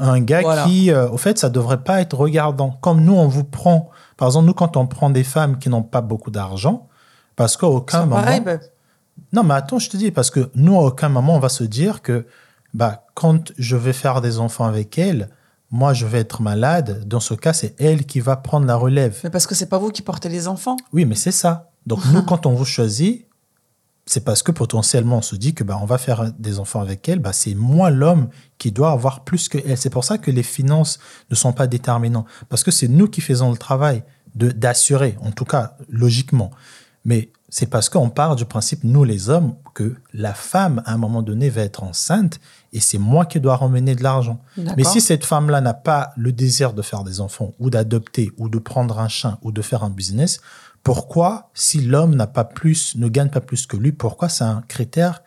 un gars Voilà. qui, euh, au fait, ça devrait pas être regardant. Comme nous, on vous prend, par exemple, nous, quand on prend des femmes qui n'ont pas beaucoup d'argent, parce qu'à aucun moment. pareil, ben, Non, mais attends, je te dis, parce que nous, à aucun moment, on va se dire que bah, quand je vais faire des enfants avec elle, moi, je vais être malade. Dans ce cas, c'est elle qui va prendre la relève. mais parce que c'est pas vous qui portez les enfants. Oui, mais c'est ça. Donc, nous, quand on vous choisit, c'est parce que potentiellement, on se dit que bah, on va faire des enfants avec elle. Bah, c'est moi, l'homme, qui doit avoir plus que elle. C'est pour ça que les finances ne sont pas déterminantes. Parce que c'est nous qui faisons le travail de d'assurer, en tout cas, logiquement. Mais c'est parce qu'on part du principe, nous les hommes, que la femme, à un moment donné, va être enceinte et c'est moi qui dois ramener de l'argent. Mais si cette femme-là n'a pas le désir de faire des enfants ou d'adopter ou de prendre un chien ou de faire un business, pourquoi, si l'homme n'a pas plus, ne gagne pas plus que lui, pourquoi c'est un critère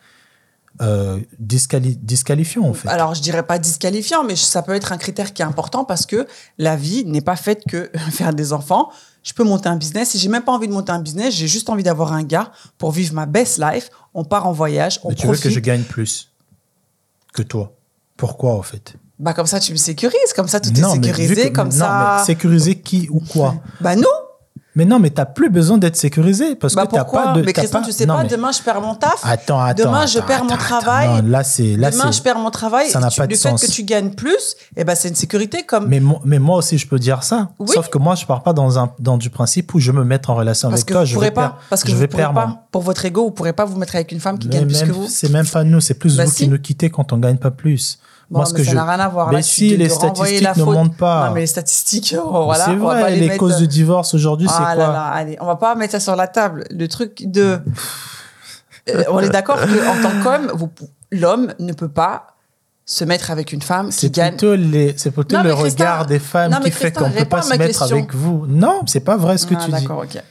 euh, disquali- disqualifiant en fait Alors, je dirais pas disqualifiant, mais ça peut être un critère qui est important parce que la vie n'est pas faite que faire des enfants. Je peux monter un business. Si j'ai même pas envie de monter un business, j'ai juste envie d'avoir un gars pour vivre ma best life. On part en voyage, on Mais tu veux que je gagne plus que toi? Pourquoi en fait? Bah comme ça, tu me sécurises. Comme ça, tout est Non, sécurisé. que- comme non, ça. mais sécuriser qui ou quoi? Bah nous. Mais non, mais t'as plus besoin d'être sécurisé parce Bah que t'as pas de. Mais Christian, pas- tu sais non, pas. mais- Demain, je perds mon taf. Attends, attends. Demain, je attends, perds mon travail. Non, là, c'est. Là, Demain, je perds mon travail. ça n'a pas de le fait sens. que tu gagnes plus, eh ben, c'est une sécurité comme. Mais, mo- mais moi aussi, je peux dire ça. Oui. Sauf que moi, je pars pas dans, un, dans du principe où je me mettre en relation parce avec que toi. vous je pourrez vais pas. perdre- Parce que je vous vais perdre pas. mon- Pour votre ego, vous pourrez pas vous mettre avec une femme qui Mais gagne plus que vous. C'est même pas nous, c'est plus Bah vous qui nous quittez quand on gagne pas plus. Bon, moi, ce mais que ça je. n'a rien à voir. Mais Là, si les statistiques la ne faute. montrent pas. Non, mais les statistiques, oh, voilà. c'est on va pas vrai, les, les mettre- causes de divorce aujourd'hui, c'est Ah quoi là là, allez, on va pas mettre ça sur la table. Le truc de. Euh, on est d'accord qu'en tant qu'homme, vous- l'homme ne peut pas se mettre avec une femme qui C'est gagne. plutôt, les, c'est plutôt Non, le Christin- regard des femmes non, qui fait qu'on peut réponds pas se mettre question. avec vous. Non, c'est pas vrai ce que Ah, tu dis. D'accord, ok.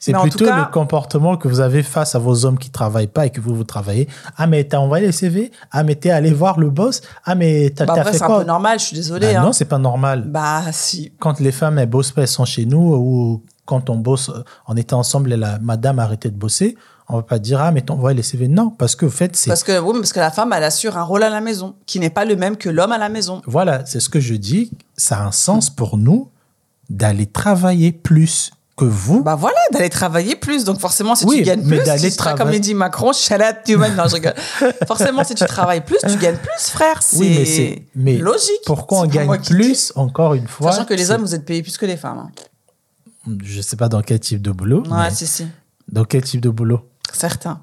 C'est plutôt cas- le comportement que vous avez face à vos hommes qui travaillent pas et que vous, vous travaillez. Ah, mais t'as envoyé les CV Ah, mais t'es allé voir le boss? Ah, mais t'as Bah, fait c'est un quoi? peu normal, je suis désolée. Bah hein. Non, c'est pas normal. Bah, si. Quand les femmes, elles bossent pas, elles sont chez nous, ou quand on bosse, euh, on était ensemble et la madame a arrêté de bosser, on va pas dire, ah, mais t'envoies les CV. Non, parce que, en fait, c'est. Parce que, oui, parce que la femme, elle assure un rôle à la maison qui n'est pas le même que l'homme à la maison. Voilà, c'est ce que je dis. Ça a un sens pour nous d'aller travailler plus que vous. Bah voilà, d'aller travailler plus. Donc forcément, si Oui, tu gagnes mais plus, tu seras, comme il dit Macron, shout out to man. Non, je rigole. forcément, si tu travailles plus, tu gagnes plus, frère. C'est oui, mais c'est. Mais logique. Pourquoi on gagne plus, encore une fois Sachant que les hommes, vous êtes payés plus que les femmes. hein. Je sais pas dans quel type de boulot. Ouais, mais si, si. Dans quel type de boulot? Certains.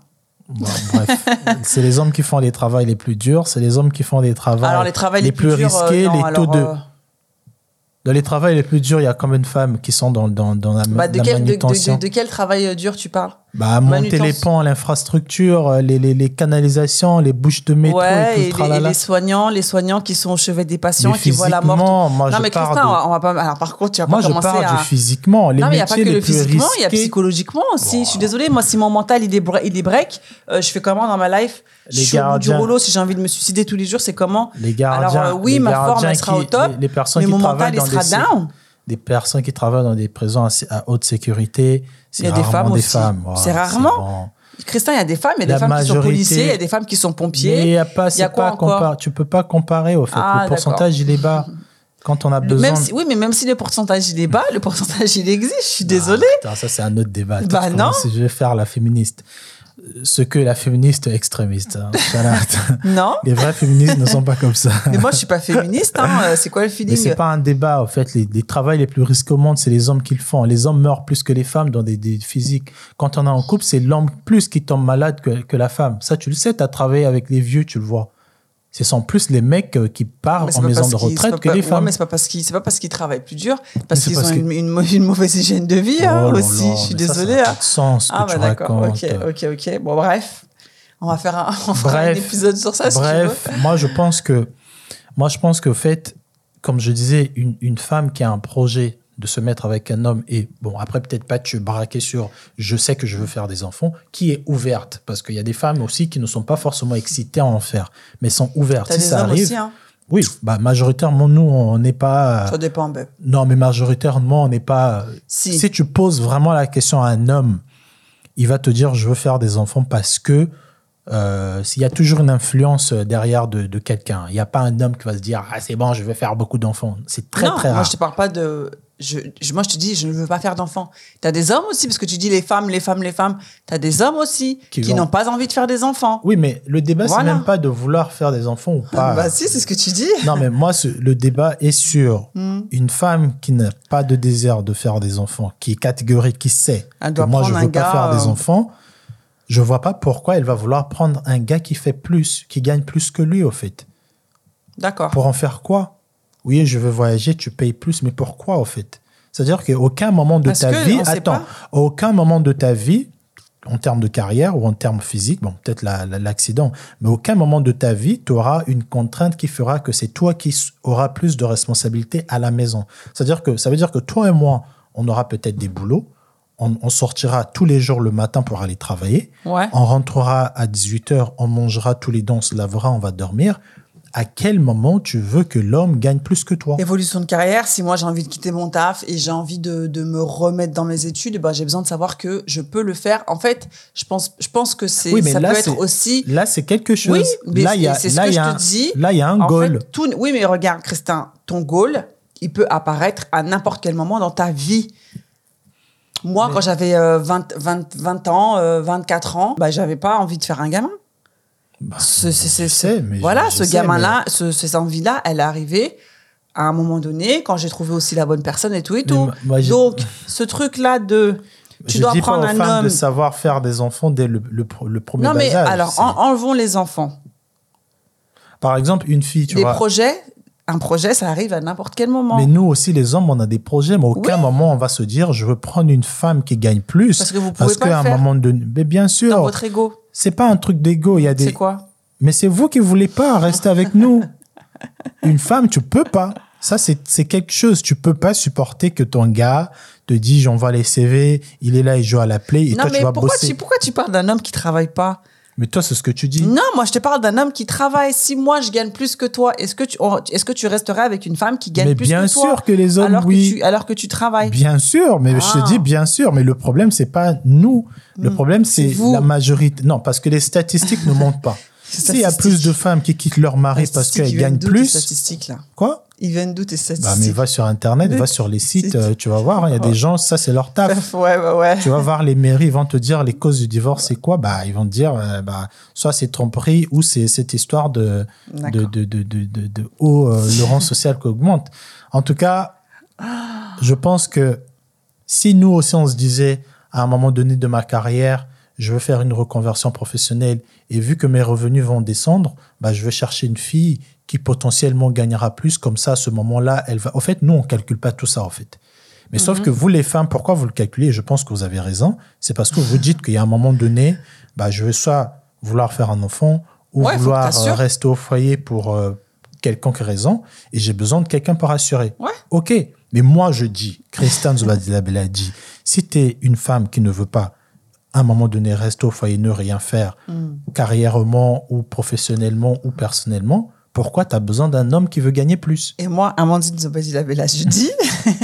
Bon, bref, c'est les hommes qui font les travaux les plus durs, c'est les hommes qui font les travaux les les, plus, durs, euh, risqués, non, les taux alors, de. euh, Dans les travaux les plus durs, il y a combien de femmes qui sont dans, dans, dans la, bah, de, la quel, de, de- manutention. de- de quel travail euh, dur tu parles? Bah, monter les ponts, l'infrastructure, euh, les, les, les canalisations, les bouches de métro Ouais, et tout et le les, et soignants, les soignants qui sont au chevet des patients, Mais qui voient la mort. moi, non, je mais parle Christin, de- on va- pas. Alors, par contre, tu vas Moi, pas je commencer parle à. du physiquement. Les non, mais il n'y a pas que le physiquement, il y a psychologiquement aussi. Je suis désolée, moi, si mon mental, il est, il est break, euh, je fais comment dans ma life? Les Je suis au bout du rouleau, si j'ai envie de me suicider tous les jours, c'est comment? Les gardiens, Alors, euh, oui, ma forme, elle sera qui- au top, les, personnes mais qui mon mental, il sera down. Des personnes qui travaillent dans des prisons à, haute sécurité, c'est Il y a des rarement femmes des femmes. C'est rarement? Christin, il y a des femmes, il y a des femmes qui sont policiers, il y a des femmes qui sont Mais pompiers. y a pas, y a quoi pas encore? tu peux pas comparer au fait. Ah, le pourcentage il est bas. Quand on a Le- besoin. même si- oui, mais même si le pourcentage il est bas, le pourcentage il existe. Je suis désolée. Ah, putain, ça c'est un autre débat. Bah non. Si je vais faire la féministe, ce que la féministe extrémiste. hein. Non, Les vrais féministes ne sont pas comme ça. mais moi je suis pas féministe. Hein. C'est quoi le Mais feeling c'est pas un débat, en fait. Les, les travaux les plus risqués au monde, c'est les hommes qui le font. Les hommes meurent plus que les femmes dans des, des physiques. Quand on est en couple, c'est l'homme plus qui tombe malade que, que la femme. Ça, tu le sais, tu as travaillé avec les vieux, tu le vois. Ce sont plus les mecs euh, qui partent en maison de retraite que les femmes. mais c'est pas parce qu'ils c'est pas parce qu'ils travaillent plus dur, parce qu'ils ont que- une, mauvaise hygiène de vie hein, Oh là aussi. je suis ça, ça désolée. pas hein. sens que Ah bah d'accord. Ok, ok, ok. Bon bref, on va faire un, épisode sur ça si tu veux. Bref, moi je pense que Moi, je pense qu'au fait, comme je disais, une femme qui a un projet de se mettre avec un homme et, bon, après, peut-être pas te braquer sur je sais que je veux faire des enfants, qui est ouverte. Parce qu'il y a des femmes aussi qui ne sont pas forcément excitées à en faire, mais sont ouvertes. Si des ça hommes arrive. aussi, hein. Oui, bah, majoritairement, nous, on n'est pas. Ça dépend, ben. Non, mais majoritairement, on n'est pas. Si. Si tu poses vraiment la question à un homme, il va te dire je veux faire des enfants parce que euh, s'il y a toujours une influence derrière de, de quelqu'un. Il n'y a pas un homme qui va se dire ah c'est bon, je vais faire beaucoup d'enfants. C'est très non, très moi rare. je te parle pas de. Je, je- moi je te dis, je ne veux pas faire d'enfants. Tu as des hommes aussi, parce que tu dis les femmes, les femmes, les femmes. Tu as des hommes aussi Qui n'ont pas envie de faire des enfants. Oui, mais le débat Voilà. c'est même pas de vouloir faire des enfants ou pas. Bah si, c'est ce que tu dis. Non, mais moi, ce- le débat est sur Hmm. une femme qui n'a pas de désir de faire des enfants, qui est catégorique, qui sait Elle que doit moi, je veux pas faire des euh, enfants. Je vois pas pourquoi elle va vouloir prendre un gars qui fait plus, qui gagne plus que lui, au fait. D'accord. Pour en faire quoi? Oui, je veux voyager, tu payes plus, mais pourquoi, au fait? C'est-à-dire qu'à aucun moment de Parce ta vie, attends, aucun moment de ta vie, en termes de carrière ou en termes physiques, bon, peut-être la- la- l'accident, mais aucun moment de ta vie, tu auras une contrainte qui fera que c'est toi qui auras plus de responsabilités à la maison. C'est-à-dire que ça veut dire que toi et moi, on aura peut-être des boulots, on, on sortira tous les jours le matin pour aller travailler, Ouais. on rentrera à 18h, on mangera tous les dents, on se lavera, on va dormir. À quel moment tu veux que l'homme gagne plus que toi? Évolution de carrière, si moi j'ai envie de quitter mon taf et j'ai envie de, de me remettre dans mes études, bah, j'ai besoin de savoir que je peux le faire. En fait, je pense, je pense que c'est, Oui, mais ça là, peut être aussi. Là, c'est quelque chose. Oui, mais là, il y a, ce là, que je te un- dis. Là, il y a un En goal. fait, tout- oui, mais regarde, Christin, ton goal, il peut apparaître à n'importe quel moment dans ta vie. Moi, quand j'avais euh, 20, 20, 20 ans, euh, 24 ans, bah, j'avais pas envie de faire un gamin. Bah, Ce- sais, mais voilà, ce gamin-là, ce, ces envies-là, elle est arrivée à un moment donné, quand j'ai trouvé aussi la bonne personne et tout et tout. moi- Donc, ce truc-là de. Tu je dois dis prendre pas aux un femmes homme. de savoir faire des enfants dès le, le, le premier Non, mais âge. alors, en- enlevons les enfants. Par exemple, une fille, tu Les vois. projets, un projet, ça arrive à n'importe quel moment. Mais nous aussi, les hommes, on a des projets, mais à aucun moment on va se dire je veux prendre une femme qui gagne plus. Parce que vous pouvez Parce pas qu'à un moment donné. Mais bien dans sûr, votre ego. C'est pas un truc d'ego. Il y a des. C'est quoi Mais c'est vous qui voulez pas rester avec nous. Une femme, tu peux pas. Ça, c'est c'est quelque chose. Tu peux pas supporter que ton gars te dit j'envoie les CV, il est là, il joue à la play, et Non, toi, mais tu vas pourquoi bosser. tu, pourquoi tu parles d'un homme qui travaille pas? Mais toi, c'est ce que tu dis. Non, moi, je te parle d'un homme qui travaille. Si moi, je gagne plus que toi, est-ce que tu, oh, est-ce que tu resterais avec une femme qui gagne Mais plus bien que toi sûr que les hommes, alors oui. Que tu, alors que tu travailles. Bien sûr, mais je Ah. te dis bien sûr, mais le problème, c'est pas nous. Le problème, c'est la majorité. Non, parce que les statistiques ne montrent pas. S'il y a plus de femmes qui quittent leur mari parce Statistiques, qu'elles gagnent plus, statistiques, là. quoi? Ils viennent d'où tes statistiques bah, mais va sur Internet, va sur les sites, euh, tu vas voir, il y a des gens, ça c'est leur taf. Ouais, ouais, ouais. tu vas voir les mairies, ils vont te dire les causes du divorce, c'est quoi? Bah, ils vont te dire, euh, bah, soit c'est tromperie ou c'est cette histoire de, de, de, de, de, de- haut euh, le rang social qui augmente. En tout cas, je pense que si nous aussi on se disait à un moment donné de ma carrière, je veux faire une reconversion professionnelle et vu que mes revenus vont descendre, bah, je vais chercher une fille qui potentiellement gagnera plus. Comme ça, à ce moment-là, elle va. En fait, nous, on calcule pas tout ça, en fait. Mais sauf que vous, les femmes, pourquoi vous le calculez? Je pense que vous avez raison. C'est parce que vous dites qu'il y a un moment donné, bah, je vais soit vouloir faire un enfant ou Ouais, vouloir euh, rester au foyer pour euh, quelconque raison et j'ai besoin de quelqu'un pour assurer. Ouais. Ok, mais moi je dis, Christiane Zobadilabel a dit, si tu es une femme qui ne veut pas à un moment donné rester au foyer, ne rien faire, Hmm. carrièrement ou professionnellement ou personnellement, pourquoi tu as besoin d'un homme qui veut gagner plus? Et moi, Amandine Zobazila Bella, je dis,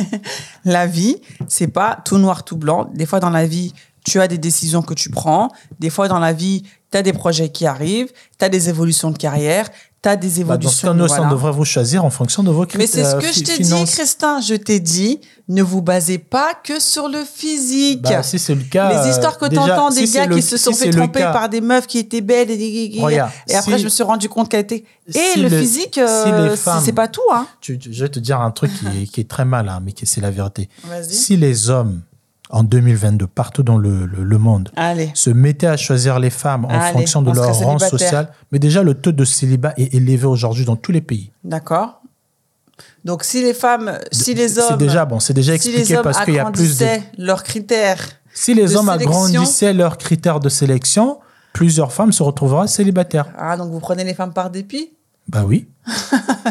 la vie, c'est pas tout noir, tout blanc. Des fois, dans la vie, tu as des décisions que tu prends. Des fois, dans la vie, tu as des projets qui arrivent. Tu as des évolutions de carrière. Tu as des Bah, Dans ce évolutions. cas, voilà. on devrait vous choisir en fonction de vos Mais critères. c'est ce que euh, je t'ai dit. Christin. Je t'ai dit, ne vous basez pas que sur le physique. Bah, si c'est le cas. les histoires que euh, tu entends si des gars le- qui se sont fait tromper cas- par des meufs qui étaient belles et, et- Regarde, et après si- je me suis rendu compte qu'elle était et le, le- physique euh, c'est- pas tout hein Tu- je vais te dire un truc qui est, qui est très mal, hein, mais qui c'est la vérité. Si les hommes, en 2022, partout dans le, le- le monde, allez se mettaient à choisir les femmes en Allez, fonction de leur rang social, mais déjà le taux de célibat est élevé aujourd'hui dans tous les pays. d'accord donc si les femmes si les hommes C'est déjà bon, c'est déjà expliqué parce qu'il y a plus de. leurs critères Si les hommes sélection- agrandissaient leurs critères de sélection, plusieurs femmes se retrouveraient célibataires. ah donc vous prenez les femmes par dépit? Bah oui.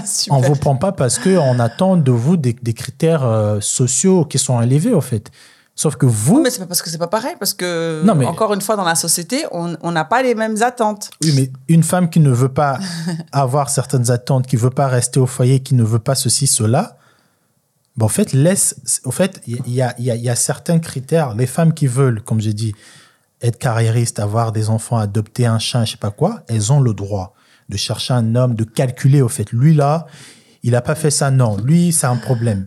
Super. On vous prend pas parce que on attend de vous des, des critères euh, sociaux qui sont élevés, au fait. Sauf que vous, Oui, mais c'est pas parce que c'est pas pareil, parce que, Non, mais- encore une fois, dans la société, on n'a pas les mêmes attentes. oui, mais une femme qui ne veut pas avoir certaines attentes, qui veut pas rester au foyer, qui ne veut pas ceci, cela, bah, en fait, laisse. Au fait, il y a, y, a, y a certains critères. Les femmes qui veulent, comme j'ai dit, être carriéristes, avoir des enfants, adopter un chien, je sais pas quoi, elles ont le droit de chercher un homme, de calculer, au fait. Lui, là, il a pas fait ça, non. Lui, c'est un problème.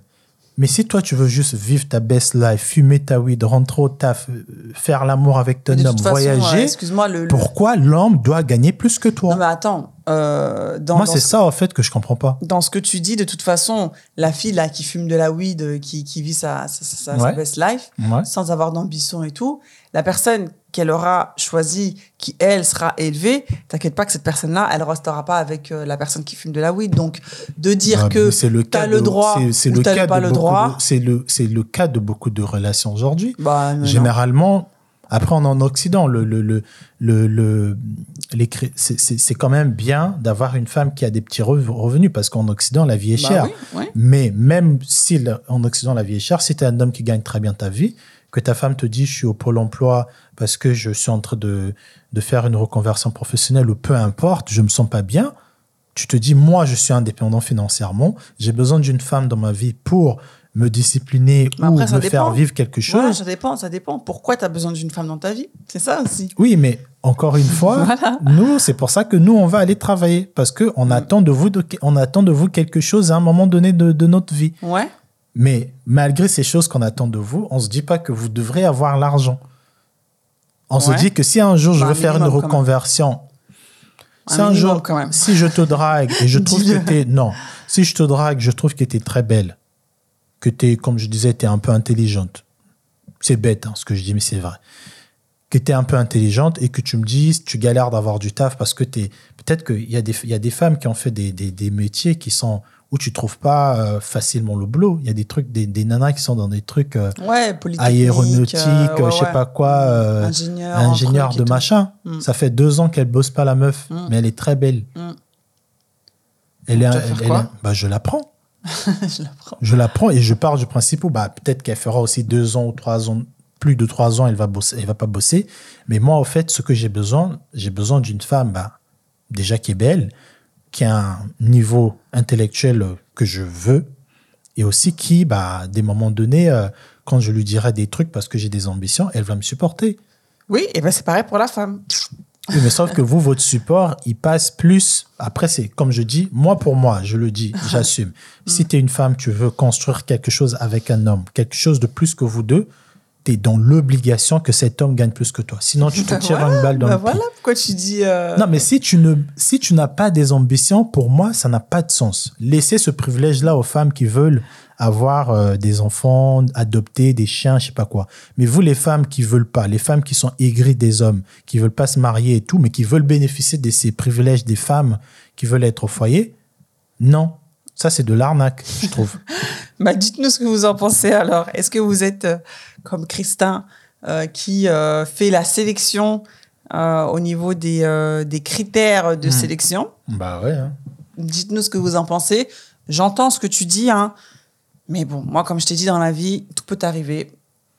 Mais si toi, tu veux juste vivre ta best life, fumer ta weed, rentrer au taf, euh, faire l'amour avec ton homme, façon, voyager, euh, le, pourquoi l'homme doit gagner plus que toi? Non, mais attends, euh, dans, Moi, c'est ce- ça, en fait, que je comprends pas. dans ce que tu dis, de toute façon, la fille là qui fume de la weed, qui, qui vit sa, sa, sa- best life, Ouais. sans avoir d'ambition et tout, la personne qu'elle aura choisie, qui elle sera élevée, t'inquiète pas que cette personne-là, elle restera pas avec euh, la personne qui fume de la weed. Donc, de dire Ah, que c'est le t'as cas le droit c'est- le cas pas le droit. C'est le, c'est le cas de beaucoup de relations aujourd'hui. bah, non, Généralement, après, on est en Occident. Le, le, le, le, le- les c'est- c'est c'est quand même bien d'avoir une femme qui a des petits rev- revenus parce qu'en Occident, la vie est Bah chère. oui. Mais même si en Occident, la vie est chère, si tu es un homme qui gagne très bien ta vie, que ta femme te dit je suis au pôle emploi parce que je suis en train de, de faire une reconversion professionnelle ou peu importe, je me sens pas bien, tu te dis moi je suis indépendant financièrement, j'ai besoin d'une femme dans ma vie pour me discipliner Mais ou après, ça me faire vivre quelque chose. ça dépend, ça dépend. Pourquoi tu as besoin d'une femme dans ta vie? C'est ça aussi. Oui, mais encore une fois, Voilà. nous, c'est pour ça que nous, on va aller travailler parce que on attend de vous, de- on attend de vous quelque chose à un moment donné de, de notre vie. Ouais. Mais malgré ces choses qu'on attend de vous, on se dit pas que vous devrez avoir l'argent. On se dit que si un jour je Bah, veux un faire une reconversion, si Un jour, quand même. si je te drague et je trouve que Dis-le. t'es non, si je te drague, je trouve que tu es très belle, que tu es, comme je disais, tu es un peu intelligente. C'est bête hein, ce que je dis, mais c'est vrai. Que tu es un peu intelligente et que tu me dis, tu galères d'avoir du taf parce que tu es. Peut-être qu'il y, a des- il y a des femmes qui ont fait des, des, des métiers qui sont où tu trouves pas euh, facilement le boulot. Il y a des trucs, des, des nanas qui sont dans des trucs euh, Ouais, aéronautique, euh, je sais pas quoi, euh, ingénieur, de machin. Mm. Ça fait deux ans qu'elle bosse pas la meuf, Mm. mais elle est très belle. Mm. Elle est, elle- bah, je la prends. Je la prends. Je la prends et je pars du principe où bah, peut-être qu'elle fera aussi deux ans ou trois ans, plus de trois ans, elle va bosser, elle va pas bosser. Mais moi, au fait, ce que j'ai besoin, j'ai besoin d'une femme, bah, déjà qui est belle, qui a un niveau intellectuel que je veux, et aussi qui, bah, à des moments donnés, euh, quand je lui dirai des trucs parce que j'ai des ambitions, elle va me supporter. Oui, et ben c'est pareil pour la femme. Oui, mais sauf que vous, votre support, il passe plus. Après, c'est comme je dis, moi pour moi, je le dis, j'assume. si tu es une femme, tu veux construire quelque chose avec un homme, quelque chose de plus que vous deux, tu es dans l'obligation que cet homme gagne plus que toi. Sinon, tu te Bah tires voilà, une balle dans bah le pied. voilà pourquoi tu dis. euh, Non, mais si tu ne, si tu n'as pas des ambitions, pour moi, ça n'a pas de sens. Laissez ce privilège-là aux femmes qui veulent avoir euh, des enfants, adopter des chiens, je sais pas quoi. Mais vous, les femmes qui veulent pas, les femmes qui sont aigries des hommes, qui veulent pas se marier et tout, mais qui veulent bénéficier de ces privilèges des femmes qui veulent être au foyer, non. Ça, c'est de l'arnaque, je trouve. Bah, dites-nous ce que vous en pensez alors. Est-ce que vous êtes euh, comme Christin euh, qui euh, fait la sélection euh, au niveau des, des critères de Hmm. sélection bah ouais. hein. Dites-nous ce que vous en pensez. J'entends ce que tu dis, hein. mais bon, moi, comme je t'ai dit dans la vie, tout peut arriver.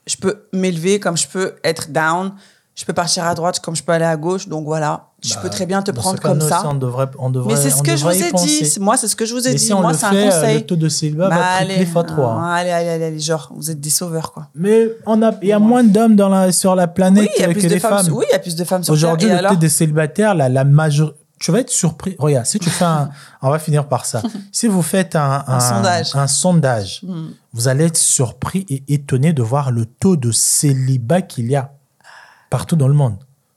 Je peux m'élever comme je peux être down. Je peux partir à droite comme je peux aller à gauche. Donc voilà, je Bah, peux très bien te prendre comme ça. aussi, On devrait, on devrait, Mais c'est ce que je vous ai dit. Moi, c'est ce que je vous ai dit. si Moi, c'est un euh, conseil. le taux de célibat Bah, va tripler allez, fois 3. hein, allez, allez, allez, allez, genre, vous êtes des sauveurs, quoi. Mais on a, il y a moins d'hommes dans la, sur la planète Oui, que de des femmes. Oui, il y a plus de femmes sur Aujourd'hui, le taux des célibataires, la, la majorité. Tu vas être surpris. Regarde, si tu fais un. on va finir par ça. Si vous faites un, Un sondage. un sondage, Hmm. vous allez être surpris et étonné de voir le taux de célibat qu'il y a partout dans le monde.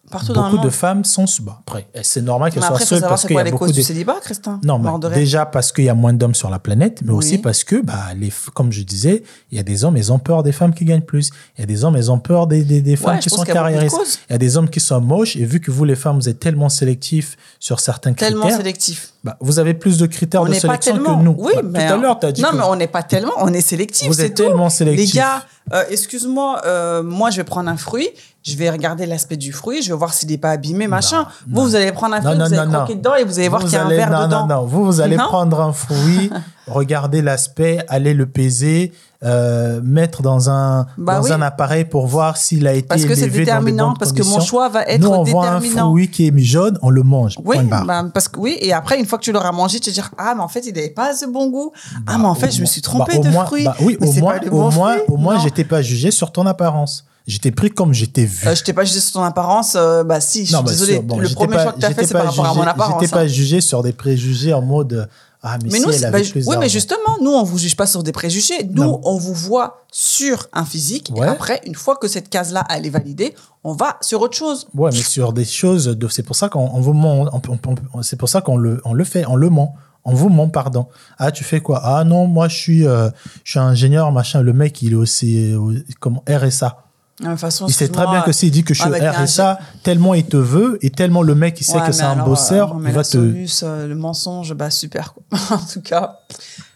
Partout dans le beaucoup de femmes sont. Bon, après, c'est normal qu'elles soient seules parce qu'il y a les beaucoup causes de. du célibat, Christin Non, rire. déjà parce qu'il y a moins d'hommes sur la planète, mais Oui. aussi parce que, bah, les, comme je disais, il y a des hommes, ils ont peur des femmes qui gagnent plus. Il y a des hommes, ils ont peur des, des, des femmes Ouais, qui sont carriéristes. Il y a des hommes qui sont moches, et vu que vous, les femmes, vous êtes tellement sélectifs sur certains Tellement critères, sélectif. bah, vous avez plus de critères On de sélection tellement. que nous. Oui, Bah, mais tout à l'heure, tu as dit Non, que mais on n'est pas tellement. On est sélectif. vous êtes tellement Les sélectifs. gars, euh, excuse-moi, euh, moi, je vais prendre un fruit, je vais regarder l'aspect du fruit, je vais voir s'il n'est pas abîmé, machin. non. vous, vous allez prendre un Non, fruit, non, vous allez non, non. croquer dedans et vous allez voir qu'il y a un verre non, dedans. Non, non, vous, vous allez Non prendre un fruit, regarder l'aspect, aller le peser, euh, mettre dans un, Bah dans oui. un appareil pour voir s'il a été Parce que c'est déterminant, parce que mon choix va être Nous, on voit un fruit qui est jaune, on le mange. Oui, bah, parce que oui, et après, une fois que tu l'auras mangé, tu vas dire Ah, mais en fait, il n'avait pas ce bon goût. ah, mais en fait, je me suis trompé Bah, de moins- fruit. bah oui, Mais au moins, au bon moins, fruit. au moins, j'étais pas jugé sur ton apparence. J'étais pris comme j'étais vu. Euh, je t'ai pas jugé sur ton apparence. euh, bah, si, je suis bah, bon, le premier pas- choix que tu as fait, c'est pas par rapport à mon apparence. J'étais hein. pas jugé sur des préjugés en mode ah mais, Mais si nous, elle c'est- avait bah, plus oui, mais justement, nous, on vous juge pas sur des préjugés. Nous, Non. on vous voit sur un physique. Et après, une fois que cette case-là, elle est validée, on va sur autre chose. Ouais, mais sur des choses, de- c'est pour ça qu'on on- on- on- c'est pour ça qu'on le, on le fait, on le ment. On vous ment, pardon. Ah, tu fais quoi? Ah non, moi je suis, euh, je suis ingénieur, machin. Le mec, il est aussi euh, comme RSA. De toute façon, Il sait très bien que s'il dit que je suis avec un RSA, tellement il te veut et tellement le mec il sait Ouais, que c'est un bosseur, euh, il va te. Solus, euh, le mensonge, bah super. Quoi. en tout cas,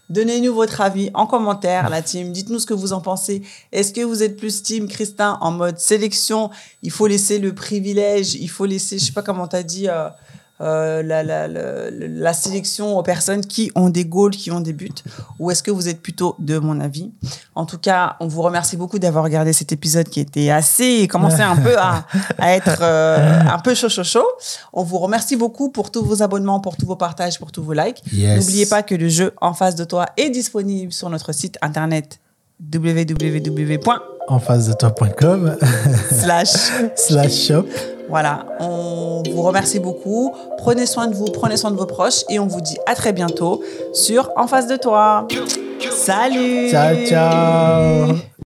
donnez-nous votre avis en commentaire, la team. Dites-nous ce que vous en pensez. Est-ce que vous êtes plus team Christin en mode sélection? Il faut laisser le privilège, il faut laisser, je sais pas comment t'as dit. euh, euh, la, la, la, la sélection aux personnes qui ont des goals, qui ont des buts Ou est-ce que vous êtes plutôt de mon avis? En tout cas, on vous remercie beaucoup d'avoir regardé cet épisode qui était assez, commençait un peu à, à être euh, un peu chaud, chaud, chaud. On vous remercie beaucoup pour tous vos abonnements, pour tous vos partages, pour tous vos likes. Yes. N'oubliez pas que le jeu en face de toi est disponible sur notre site internet www.slash En face de toi.com slash shop. Voilà, on vous remercie beaucoup. Prenez soin de vous, prenez soin de vos proches et on vous dit à très bientôt sur En face de toi. Salut Ciao, ciao.